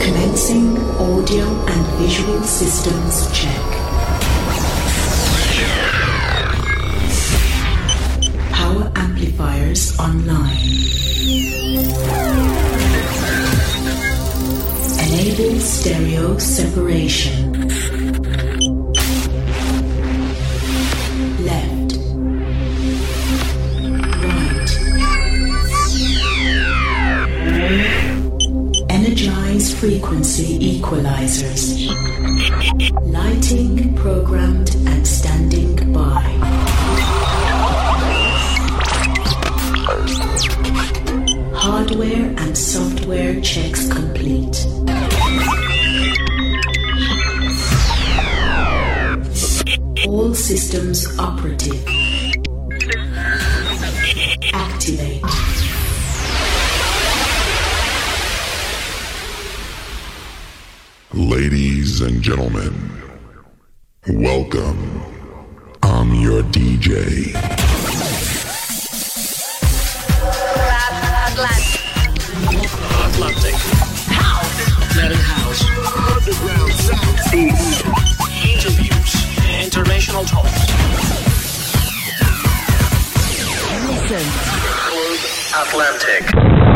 Commencing audio and visual systems check. Power amplifiers online. Enable stereo separation. Frequency equalizers. Lighting programmed and standing by. Hardware and software checks complete. All systems operative. Ladies and gentlemen, welcome. I'm your DJ. Atlantic. House. Planet House. Underground sound. Interviews. International talks. Listen. Atlantic.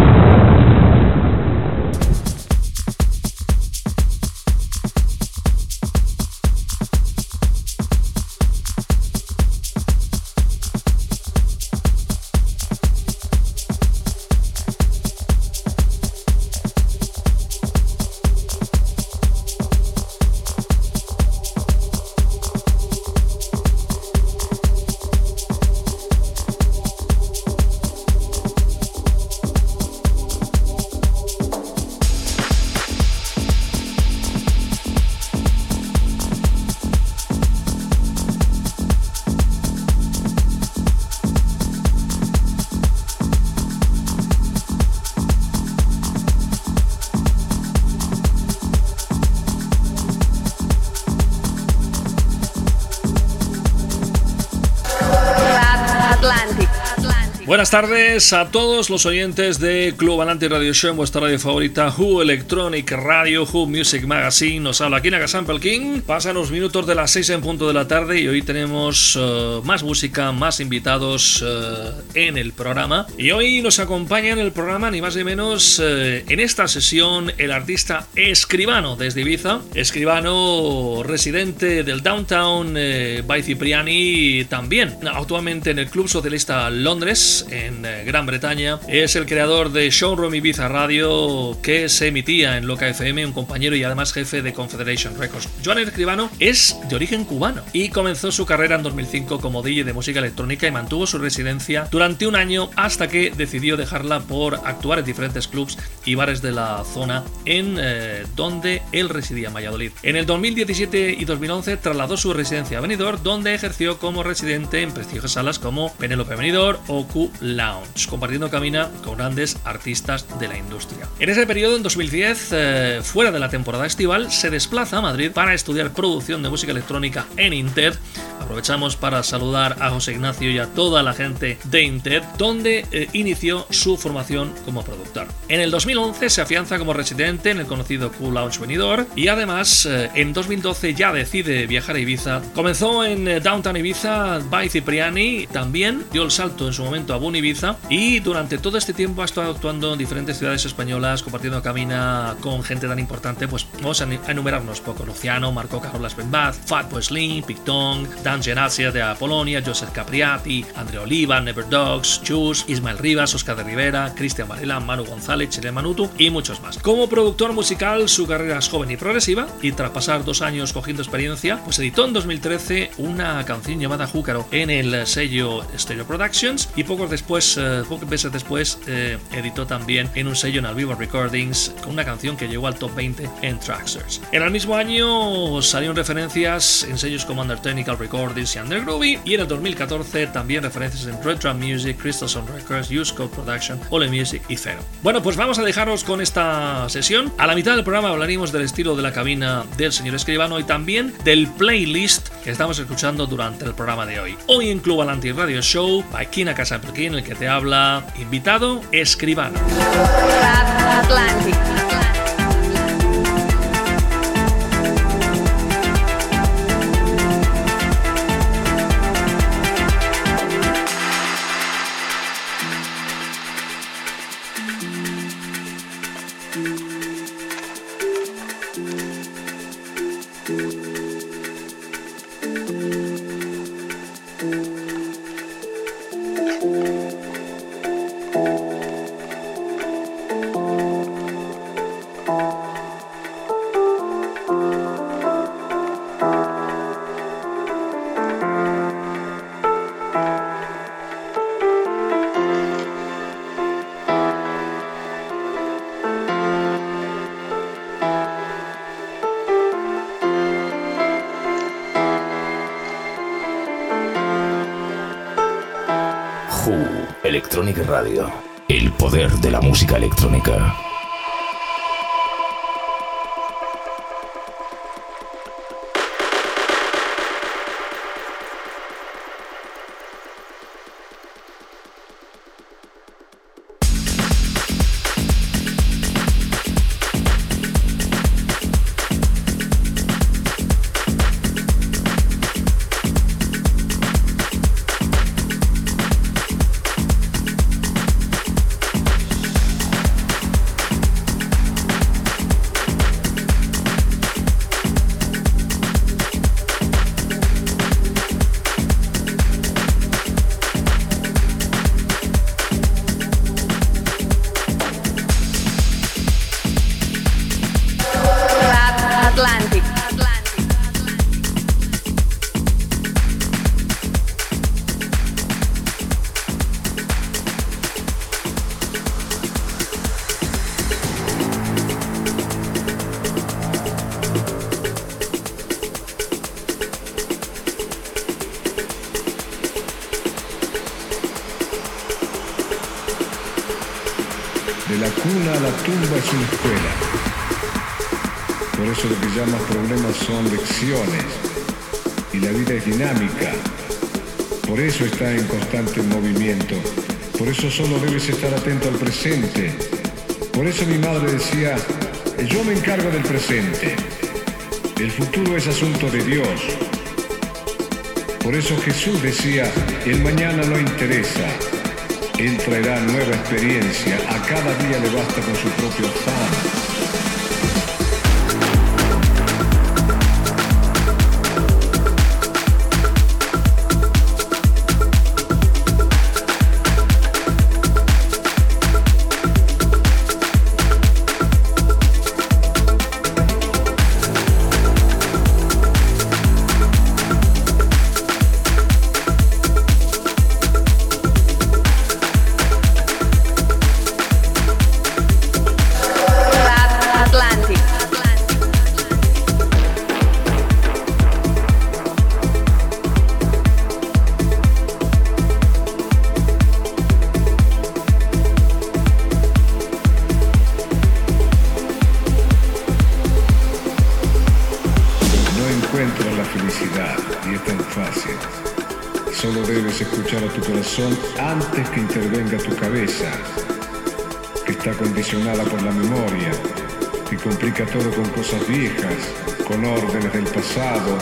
Buenas tardes a todos los oyentes de Club Adelante Radio Show en vuestra radio favorita, Who Electronic Radio, Who Music Magazine. Nos habla aquí Nagasan King. Pasan los minutos de las 6 en punto de la tarde y hoy tenemos eh, más música, más invitados eh, en el programa. Y hoy nos acompaña en el programa, ni más ni menos, eh, en esta sesión, el artista Escribano desde Ibiza. Escribano residente del Downtown by Cipriani, también actualmente en el Club Socialista Londres en eh, Gran Bretaña. Es el creador de Showroom Ibiza Radio que se emitía en Loca FM, un compañero y además jefe de Confederation Records. Joan Escribano es de origen cubano y comenzó su carrera en 2005 como DJ de música electrónica y mantuvo su residencia durante un año hasta que decidió dejarla por actuar en diferentes clubs y bares de la zona en eh, donde él residía en Valladolid. En el 2017 y 2011 trasladó su residencia a Benidorm donde ejerció como residente en prestigiosas salas como Penélope Benidorm o Q Lounge, compartiendo camina con grandes artistas de la industria. En ese periodo, en 2010, eh, fuera de la temporada estival, se desplaza a Madrid para estudiar producción de música electrónica en Inter. Aprovechamos para saludar a José Ignacio y a toda la gente de Inter, donde eh, inició su formación como productor. En el 2011 se afianza como residente en el conocido Q Lounge Benidorm y además eh, en 2012 ya decide viajar a Ibiza. Comenzó en eh, Downtown Ibiza by Cipriani, también dio el salto en su momento a Boom Ibiza y durante todo este tiempo ha estado actuando en diferentes ciudades españolas, compartiendo cabina con gente tan importante, pues vamos a enumerarnos poco. Luciano, Marco Carolas Benbaz, Fatboy Slim, Picton, Dan Genasia de Polonia, Joseph Capriati, Andrea Oliva, Never Dogs, Chus, Ismael Rivas, Oscar de Rivera, Cristian Varela, Manu González, Chile Manutu y muchos más. Como productor musical, su carrera es joven y progresiva y tras pasar dos años cogiendo experiencia, pues editó en 2013 una canción llamada Júcaro en el sello Stereo Productions y pocos después, eh, pocos meses después, eh, editó también en un sello en Alviva Recordings con una canción que llegó al top 20 en Traxers. En el mismo año salieron referencias en sellos como Under Technical Recordings y Under Groovy y en el 2014 también referencias en Retro Music, Crystal Sound Records, Use Code Production, Ole Music y Zero. Bueno, pues vamos a dejaros con esta sesión. A la mitad del programa hablaremos del estilo de la cabina del señor escribano y también del playlist que estamos escuchando durante el programa de hoy. Hoy en Club Alanti Radio Show, by Kina Casa en el que te habla invitado escribano. Solo debes estar atento al presente. Por eso mi madre decía, yo me encargo del presente. El futuro es asunto de Dios. Por eso Jesús decía, el mañana no interesa. Él traerá nueva experiencia. A cada día le basta con su propio afán. Todo con cosas viejas, con órdenes del pasado,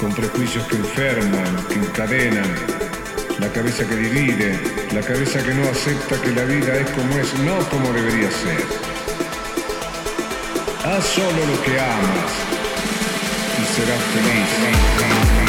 con prejuicios que enferman, que encadenan, la cabeza que divide, la cabeza que no acepta que la vida es como es, no como debería ser. Haz solo lo que amas y serás feliz.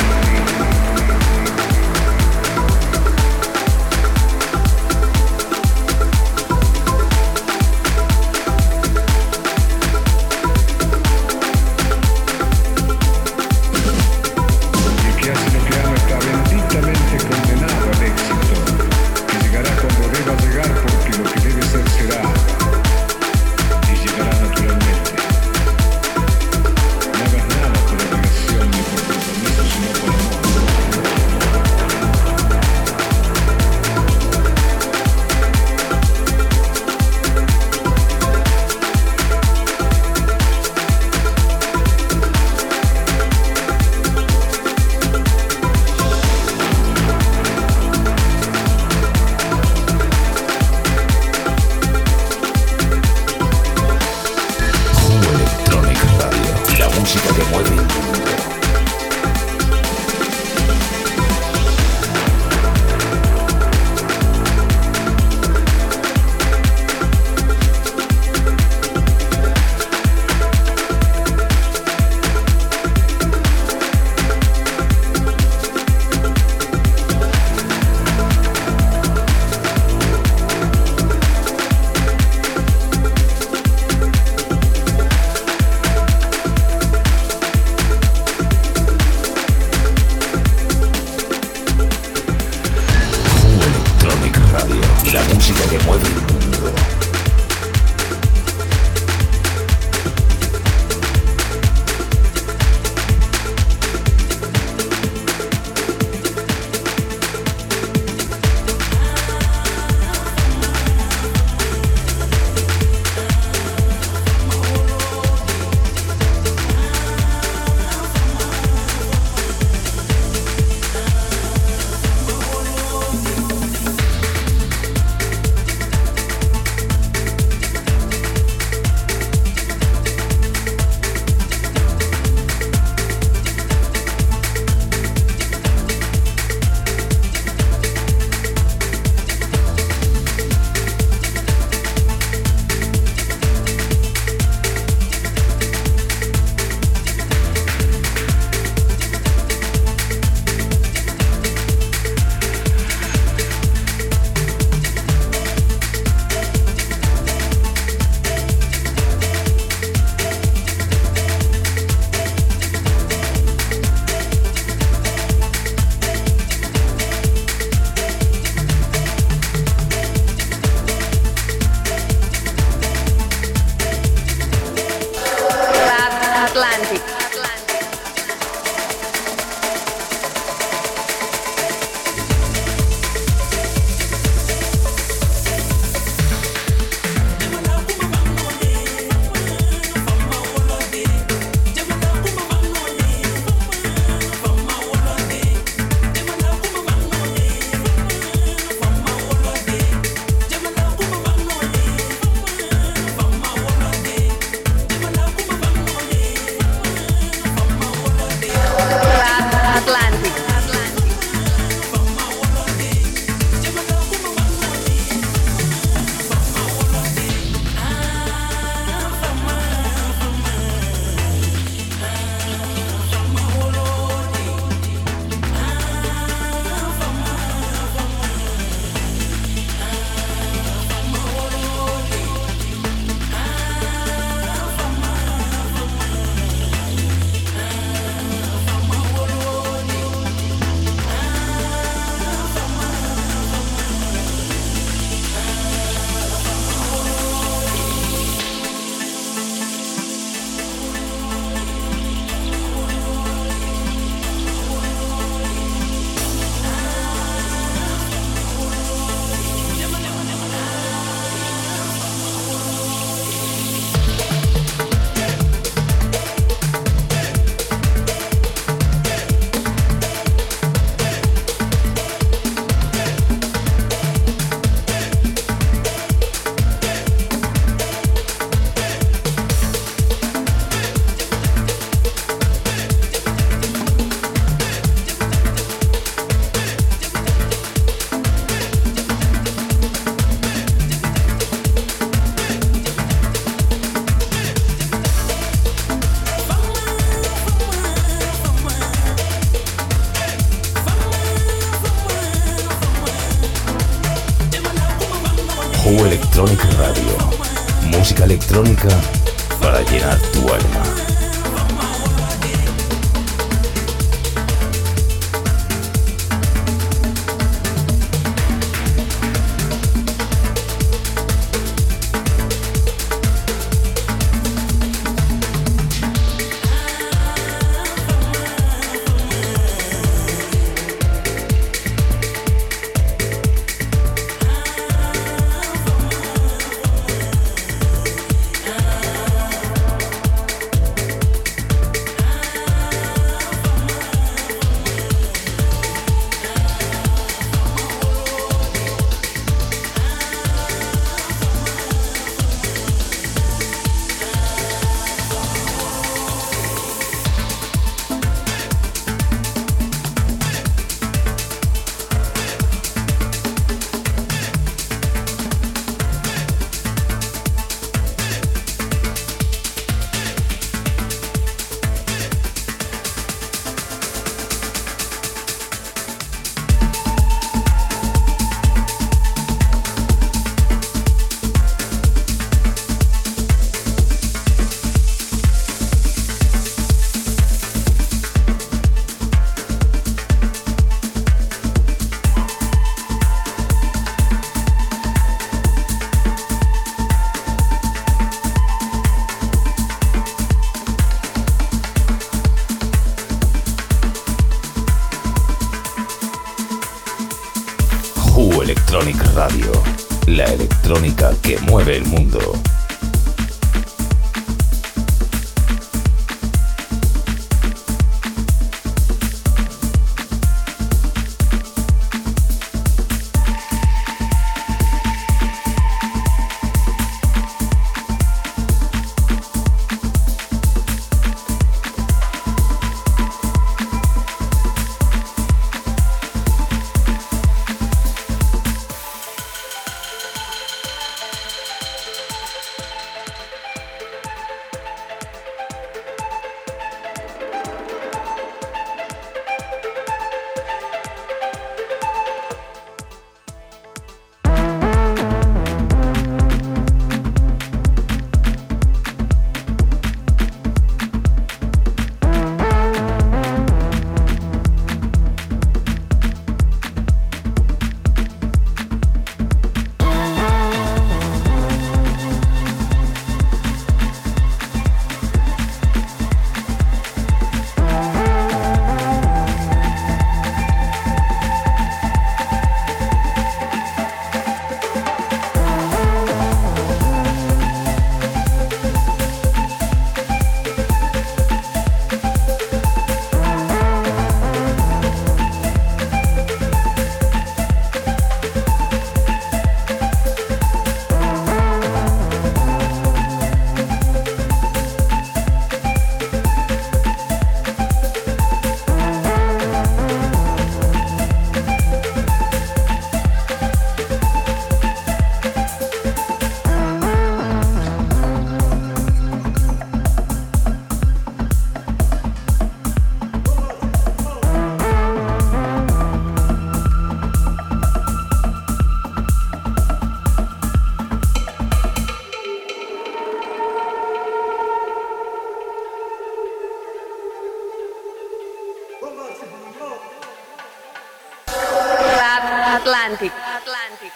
Atlantic. Atlantic.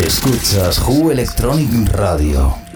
Escuchas Who Electronic Radio.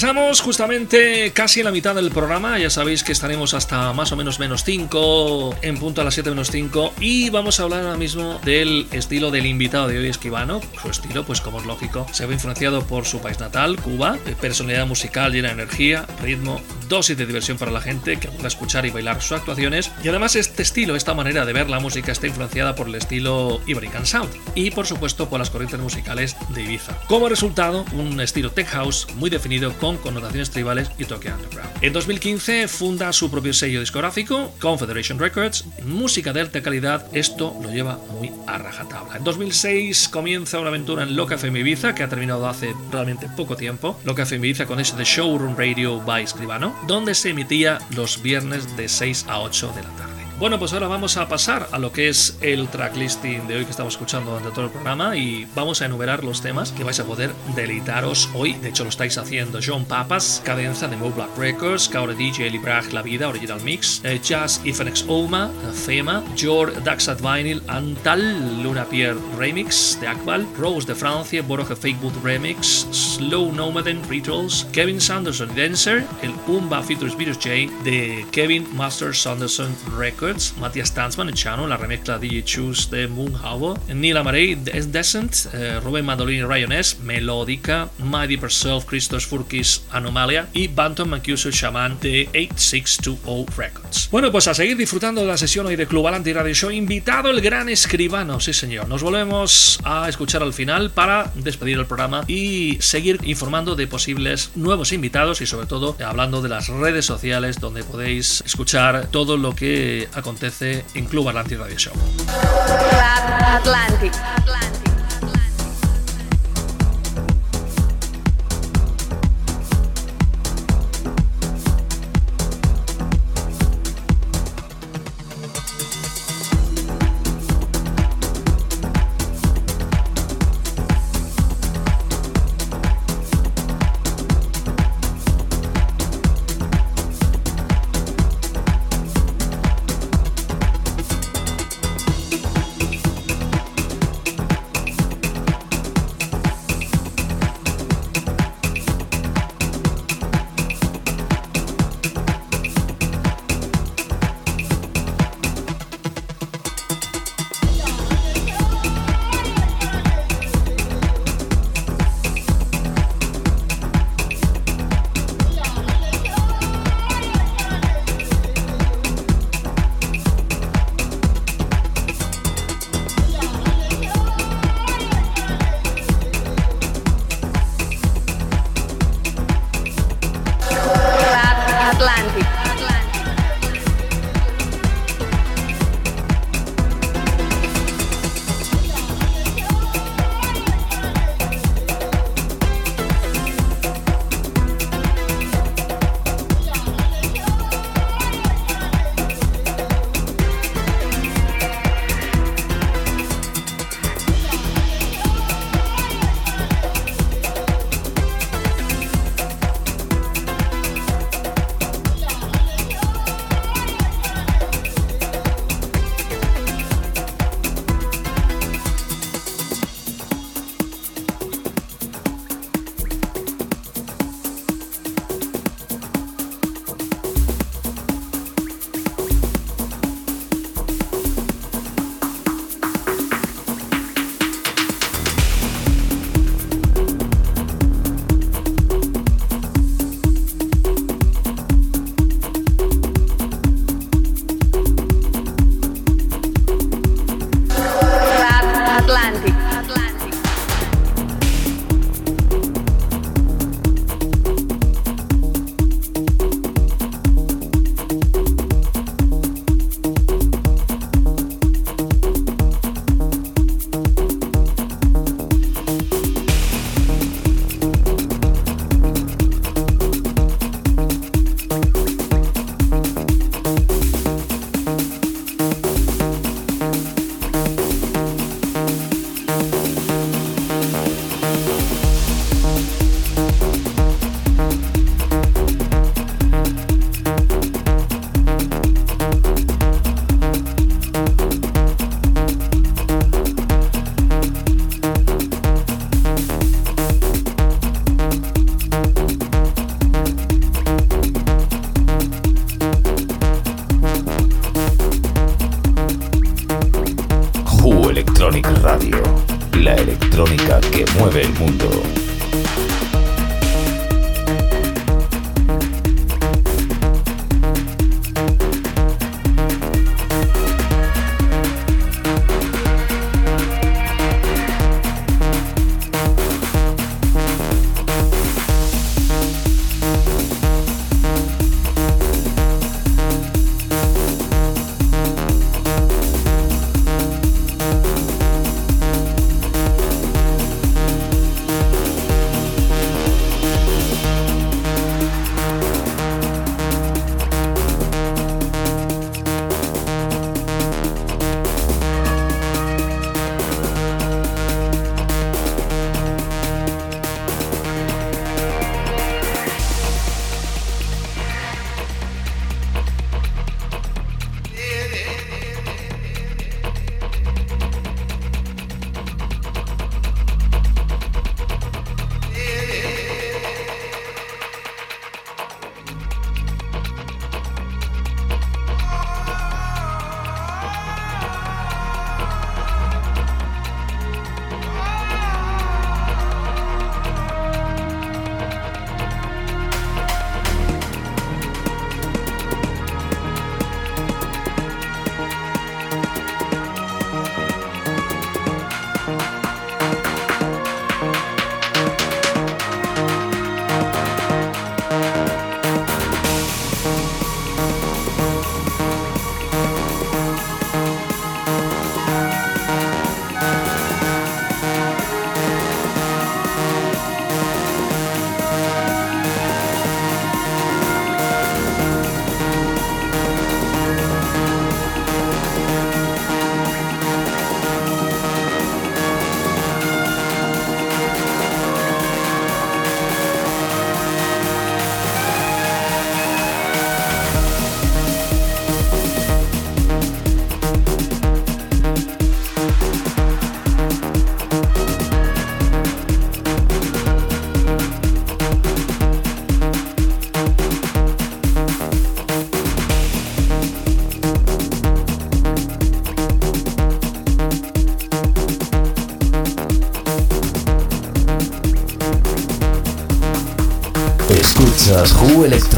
Regresamos justamente casi en la mitad del programa, ya sabéis que estaremos hasta más o menos menos 5, en punto a las 7 menos 5, y vamos a hablar ahora mismo del estilo del invitado de hoy, Esquivano. Su estilo, pues como es lógico, se ve influenciado por su país natal, Cuba, personalidad musical llena de energía, ritmo, dosis de diversión para la gente que pueda escuchar y bailar sus actuaciones, y además este estilo, esta manera de ver la música está influenciada por el estilo Iberican Sound, y por supuesto por las corrientes musicales de Ibiza. Como resultado, un estilo tech house muy definido con connotaciones tribales y toque underground. En 2015 funda su propio sello discográfico, Confederation Records, música de alta calidad, esto lo lleva muy a rajatabla. En 2006 comienza una aventura en Loca FM Ibiza, que ha terminado hace realmente poco tiempo, Loca FM Ibiza con ese de Showroom Radio by Escribano, donde se emitía los viernes de 6 a 8 de la tarde. Bueno, pues ahora vamos a pasar a lo que es el tracklisting de hoy que estamos escuchando durante todo el programa y vamos a enumerar los temas que vais a poder deleitaros hoy. De hecho, lo estáis haciendo. John Papas, Cadenza de Mo Black Records, Caure DJ Librach La Vida, Original Mix, eh, Jazz Ifenex Oma, Fema, Jor Daxat Vinyl, Antal, Luna Pierre Remix de Akbal, Rose de Francia, Boroje Fakeboot Remix, Slow Nomaden Rituals, Kevin Sanderson Dancer, el Umba Features Virus J de Kevin Master Sanderson Records. Matías Tanzman en Chano, la remezcla DJ Choose de Moonhour, Neil Amarey, Descent, eh, Rubén Mandolini Ryan S, Melódica, My Deeper Self, Christos Furkis Anomalia y Bantam Mancuso Shaman de 8620 Records. Bueno, pues a seguir disfrutando de la sesión hoy de Club Alanti Radio Show, invitado el gran escribano, sí señor. Nos volvemos a escuchar al final para despedir el programa y seguir informando de posibles nuevos invitados y sobre todo hablando de las redes sociales donde podéis escuchar todo lo que acontece en Club Atlantic Radio Show.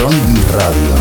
Electronic Radio.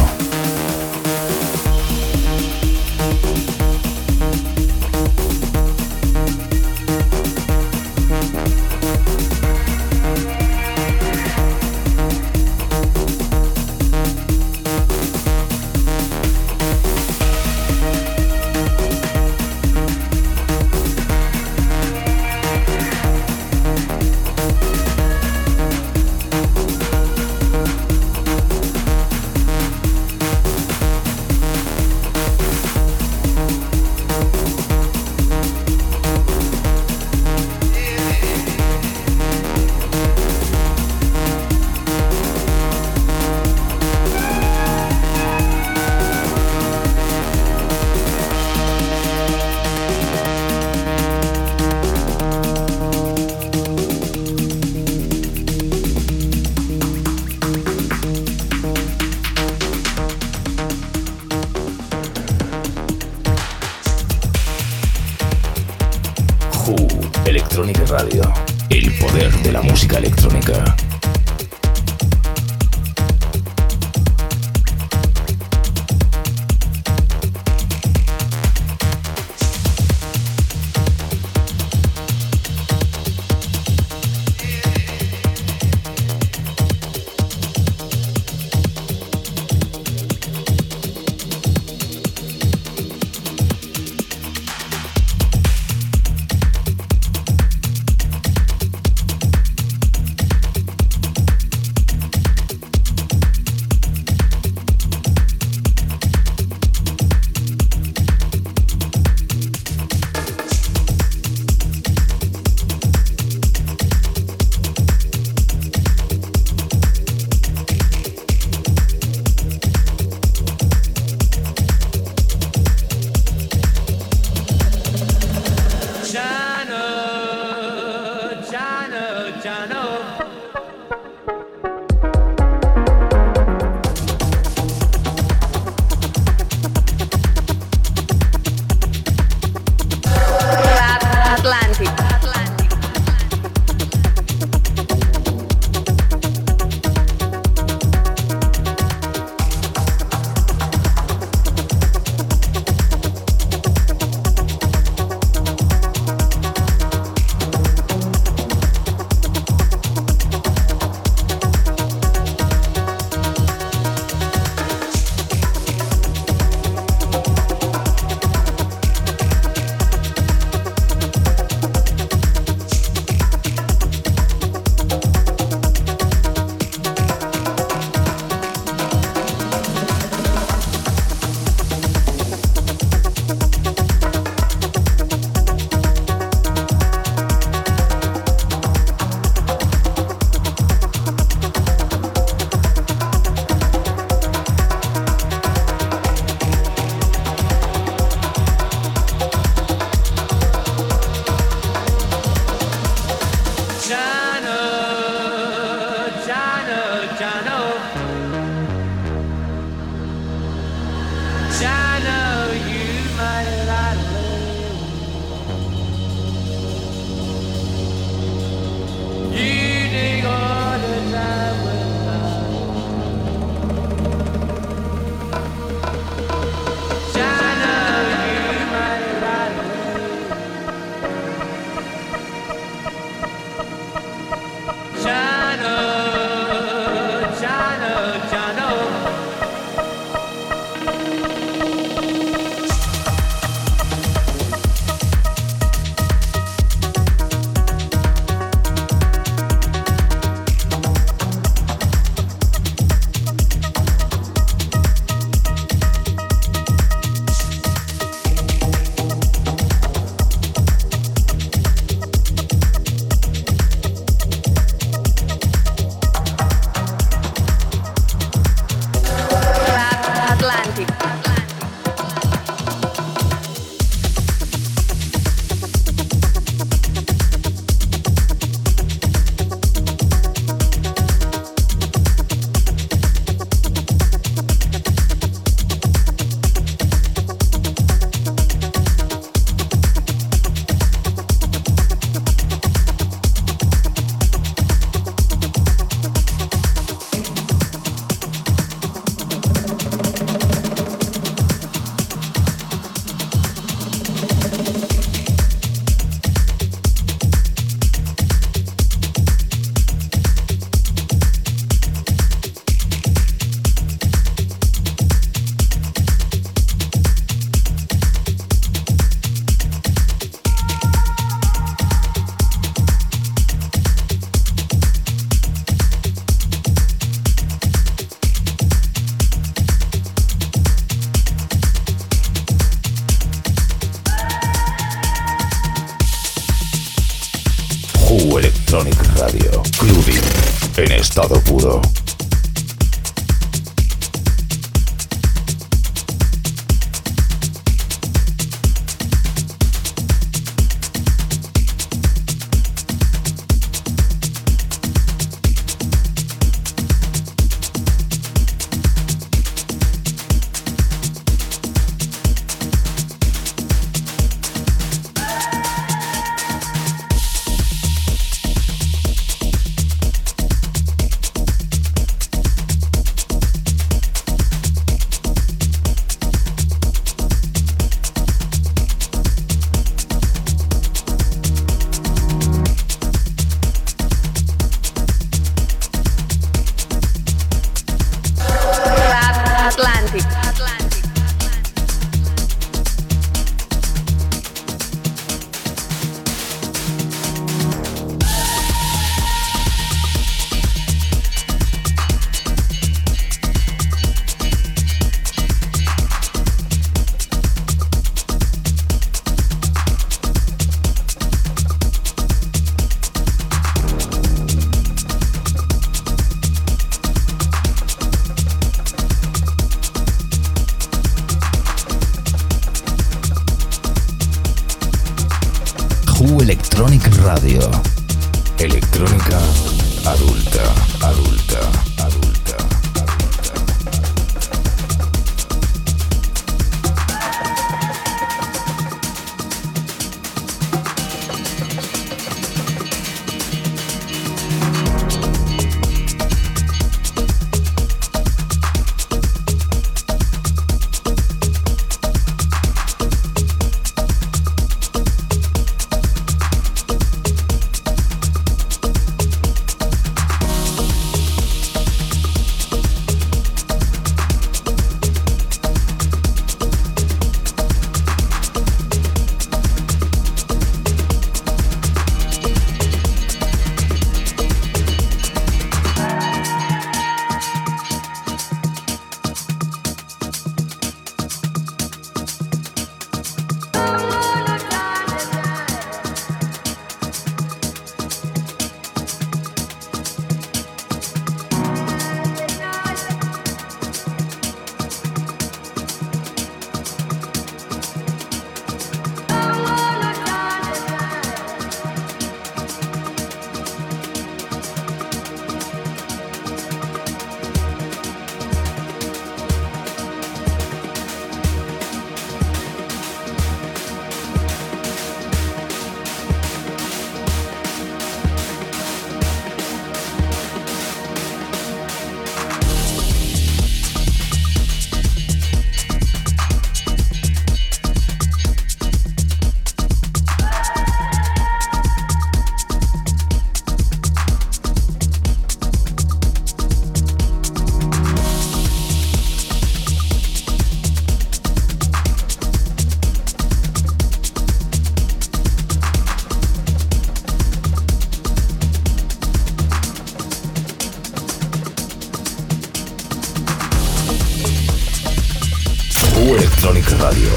Atlantic.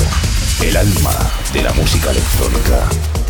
Atlantic.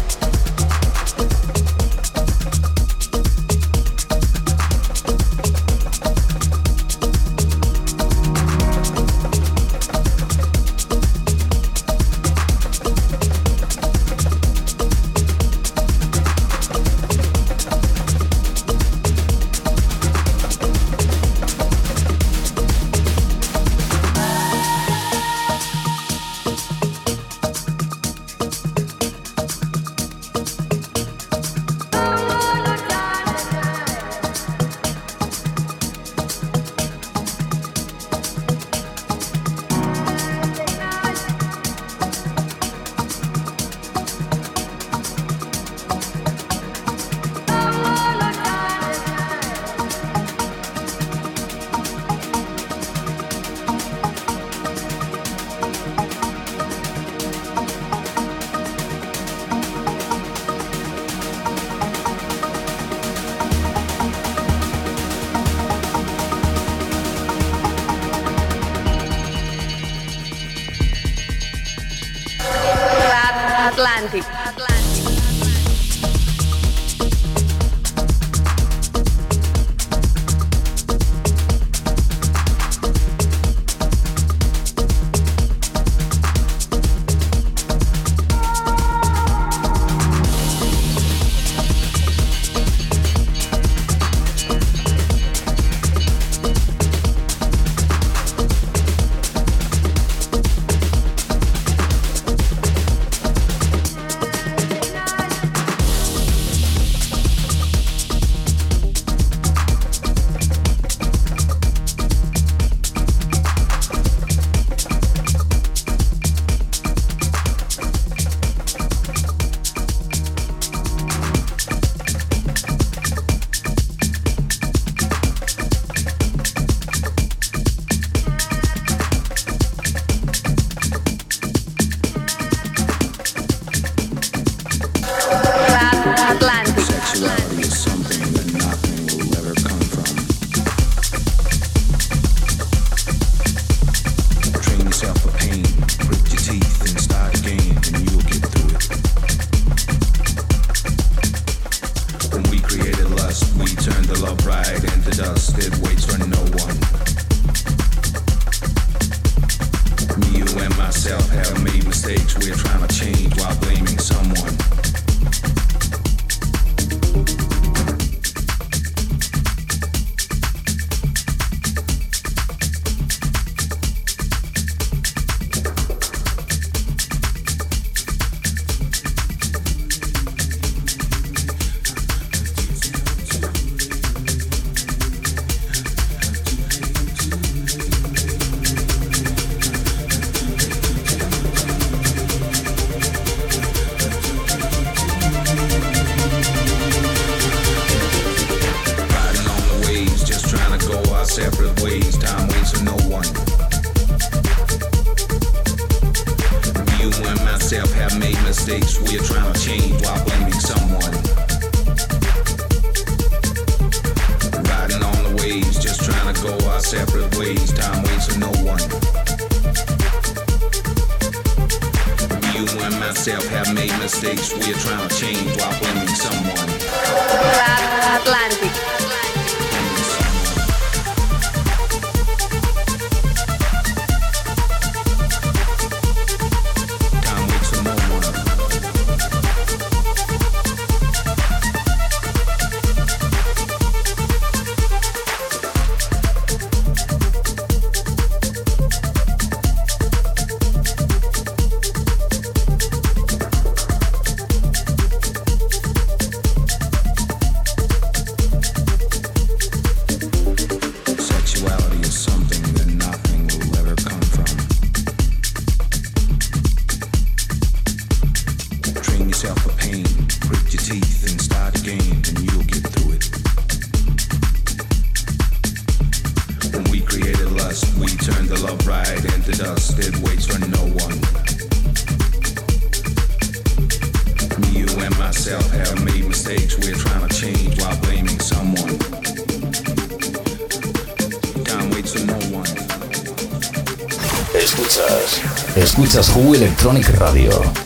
And myself have made mistakes. We're trying to change while blaming someone. Time waits for no one. Escuchas. Escuchas Who Electronic Radio.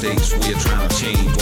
Mistakes. We're trying to change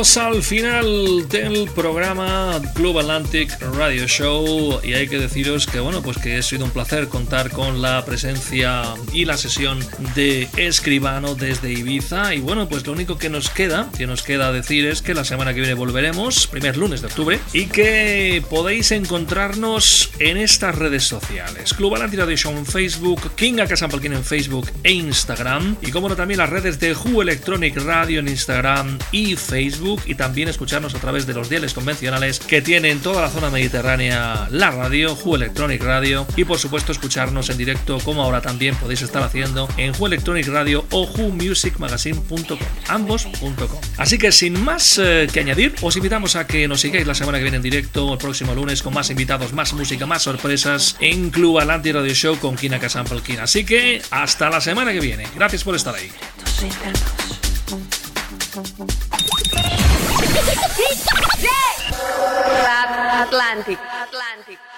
Llegamos al final del programa Club Atlantic Radio Show y hay que deciros que bueno, pues que ha sido un placer contar con la presencia y la sesión de Escribano desde Ibiza. Y bueno, pues lo único que nos queda, que nos queda decir es que la semana que viene volveremos, primer lunes de octubre, y que podéis encontrarnos en estas redes sociales. Club Atlantic Radio Show en Facebook, King Acasampalkin en Facebook e Instagram. Y como no también las redes de Who Electronic Radio en Instagram y Facebook y también escucharnos a través de los diales convencionales que tienen toda la zona mediterránea la radio, Who Electronic Radio y por supuesto escucharnos en directo como ahora también podéis estar haciendo en Who Electronic Radio o whomusicmagazine.com, ambos.com. Así que sin más eh, que añadir, os invitamos a que nos sigáis la semana que viene en directo el próximo lunes con más invitados, más música, más sorpresas en Club Atlantic Radio Show con Kina Casampelkin. Así que hasta la semana que viene. Gracias por estar ahí. Atlantic. Atlantic.